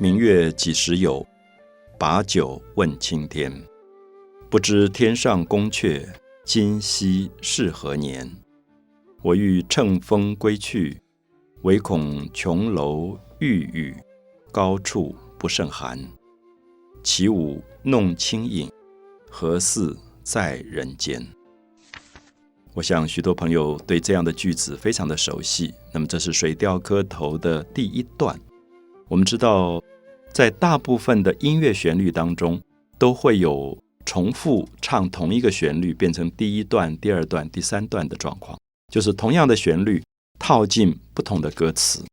明月几时有？把酒问青天。不知天上宫阙，今夕是何年？我欲乘风归去，唯恐琼楼玉宇，高处不胜寒。起舞弄清影，何似在人间？我想许多朋友对这样的句子非常的熟悉。那么这是《水调歌头》的第一段。我们知道，在大部分的音乐旋律当中，都会有重复唱同一个旋律，变成第一段、第二段、第三段的状况，就是同样的旋律套进不同的歌词。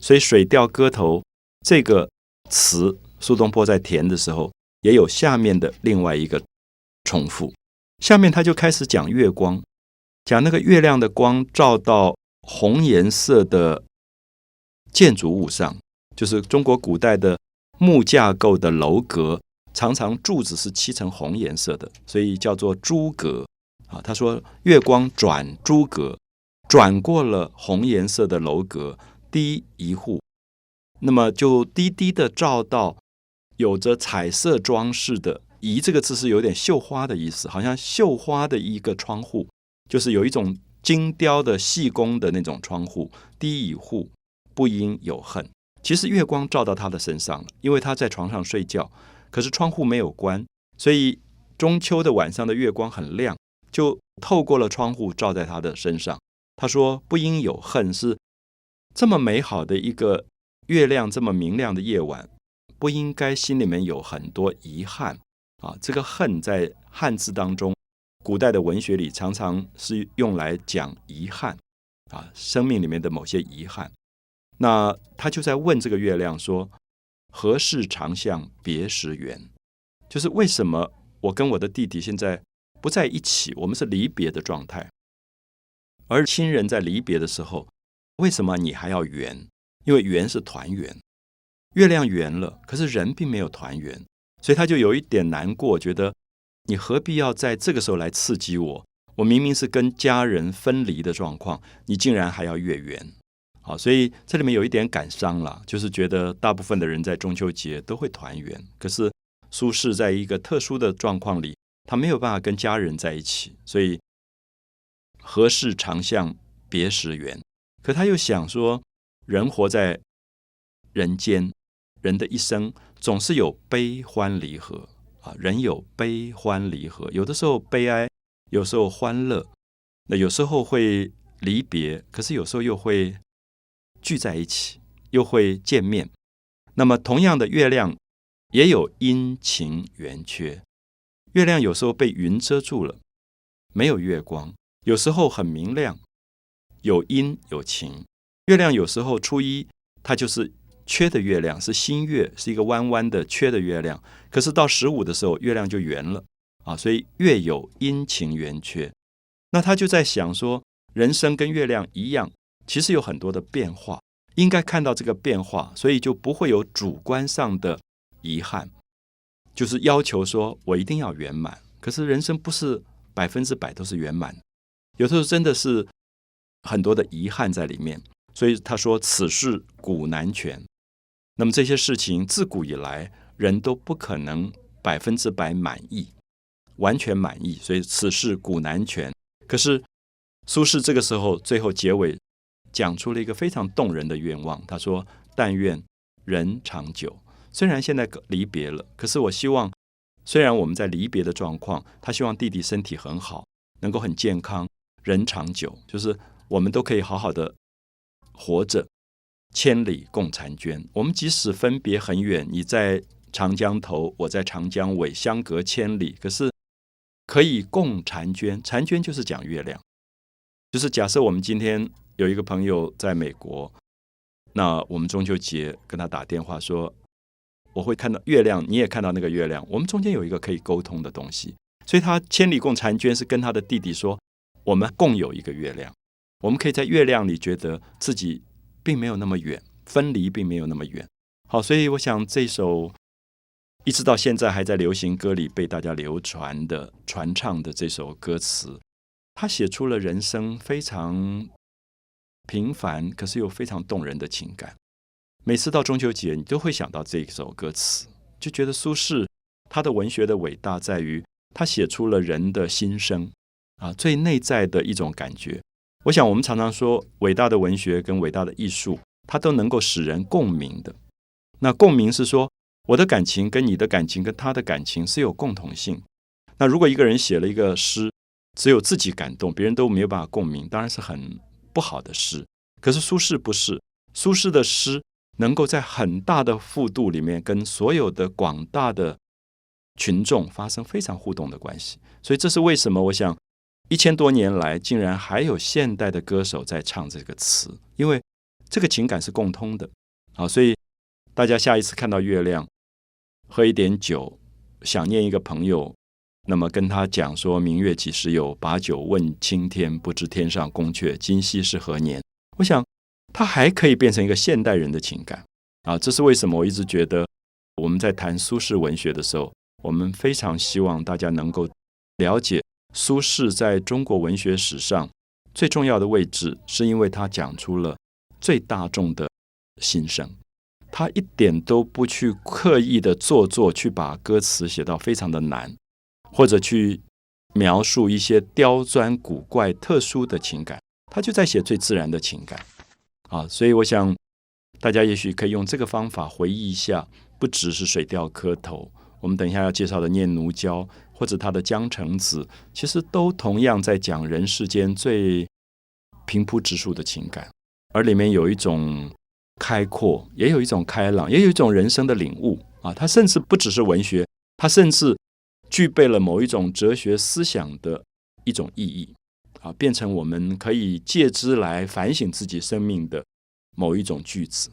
所以《水调歌头》这个词，苏东坡在填的时候，也有下面的另外一个重复。下面他就开始讲月光。讲那个月亮的光照到红颜色的建筑物上，就是中国古代的木架构的楼阁，常常柱子是漆成红颜色的，所以叫做朱阁啊。他说月光转朱阁，转过了红颜色的楼阁，低一户，那么就低低的照到有着彩色装饰的“移”这个字是有点绣花的意思，好像绣花的一个窗户。就是有一种精雕的细工的那种窗户，低一户，不应有恨。其实月光照到他的身上了，因为他在床上睡觉，可是窗户没有关，所以中秋的晚上的月光很亮，就透过了窗户照在他的身上。他说：“不应有恨，是这么美好的一个月亮，这么明亮的夜晚，不应该心里面有很多遗憾啊。这个恨在汉字当中。”古代的文学里常常是用来讲遗憾啊，生命里面的某些遗憾。那他就在问这个月亮说：“何事长向别时圆？”就是为什么我跟我的弟弟现在不在一起，我们是离别的状态。而亲人在离别的时候，为什么你还要圆？因为圆是团圆，月亮圆了，可是人并没有团圆，所以他就有一点难过，觉得。你何必要在这个时候来刺激我？我明明是跟家人分离的状况，你竟然还要月圆，好，所以这里面有一点感伤了，就是觉得大部分的人在中秋节都会团圆，可是苏轼在一个特殊的状况里，他没有办法跟家人在一起，所以何事长向别时圆？可他又想说，人活在人间，人的一生总是有悲欢离合啊。人有悲欢离合，有的时候悲哀，有时候欢乐，那有时候会离别，可是有时候又会聚在一起，又会见面。那么同样的，月亮也有阴晴圆缺。月亮有时候被云遮住了，没有月光；有时候很明亮，有阴有晴。月亮有时候初一，它就是。缺的月亮是新月，是一个弯弯的缺的月亮。可是到十五的时候，月亮就圆了啊，所以月有阴晴圆缺。那他就在想说，人生跟月亮一样，其实有很多的变化，应该看到这个变化，所以就不会有主观上的遗憾，就是要求说我一定要圆满。可是人生不是百分之百都是圆满，有时候真的是很多的遗憾在里面。所以他说：“此事古难全。”那么这些事情自古以来，人都不可能百分之百满意，完全满意。所以此事古难全。可是苏轼这个时候最后结尾讲出了一个非常动人的愿望。他说：“但愿人长久。”虽然现在离别了，可是我希望，虽然我们在离别的状况，他希望弟弟身体很好，能够很健康，人长久，就是我们都可以好好的活着。千里共婵娟。我们即使分别很远，你在长江头，我在长江尾，相隔千里，可是可以共婵娟。婵娟就是讲月亮，就是假设我们今天有一个朋友在美国，那我们中秋节跟他打电话说，我会看到月亮，你也看到那个月亮，我们中间有一个可以沟通的东西。所以他千里共婵娟是跟他的弟弟说，我们共有一个月亮，我们可以在月亮里觉得自己。并没有那么远，分离并没有那么远。好，所以我想这首一直到现在还在流行歌里被大家流传的、传唱的这首歌词，他写出了人生非常平凡，可是又非常动人的情感。每次到中秋节，你都会想到这一首歌词，就觉得苏轼他的文学的伟大在于他写出了人的心声啊，最内在的一种感觉。我想，我们常常说，伟大的文学跟伟大的艺术，它都能够使人共鸣的。那共鸣是说，我的感情跟你的感情跟他的感情是有共同性。那如果一个人写了一个诗，只有自己感动，别人都没有办法共鸣，当然是很不好的诗。可是苏轼不是，苏轼的诗能够在很大的幅度里面跟所有的广大的群众发生非常互动的关系。所以这是为什么？我想。一千多年来，竟然还有现代的歌手在唱这个词，因为这个情感是共通的。好，所以大家下一次看到月亮，喝一点酒，想念一个朋友，那么跟他讲说“明月几时有，把酒问青天，不知天上宫阙，今夕是何年”。我想，它还可以变成一个现代人的情感啊！这是为什么？我一直觉得我们在谈苏轼文学的时候，我们非常希望大家能够了解。苏轼在中国文学史上最重要的位置，是因为他讲出了最大众的心声。他一点都不去刻意的做作，去把歌词写到非常的难，或者去描述一些刁钻古怪、特殊的情感。他就在写最自然的情感啊！所以我想，大家也许可以用这个方法回忆一下，不只是《水调歌头》，我们等一下要介绍的《念奴娇》。或者他的《江城子》，其实都同样在讲人世间最平铺直述的情感，而里面有一种开阔，也有一种开朗，也有一种人生的领悟啊！它甚至不只是文学，它甚至具备了某一种哲学思想的一种意义啊，变成我们可以借之来反省自己生命的某一种句子。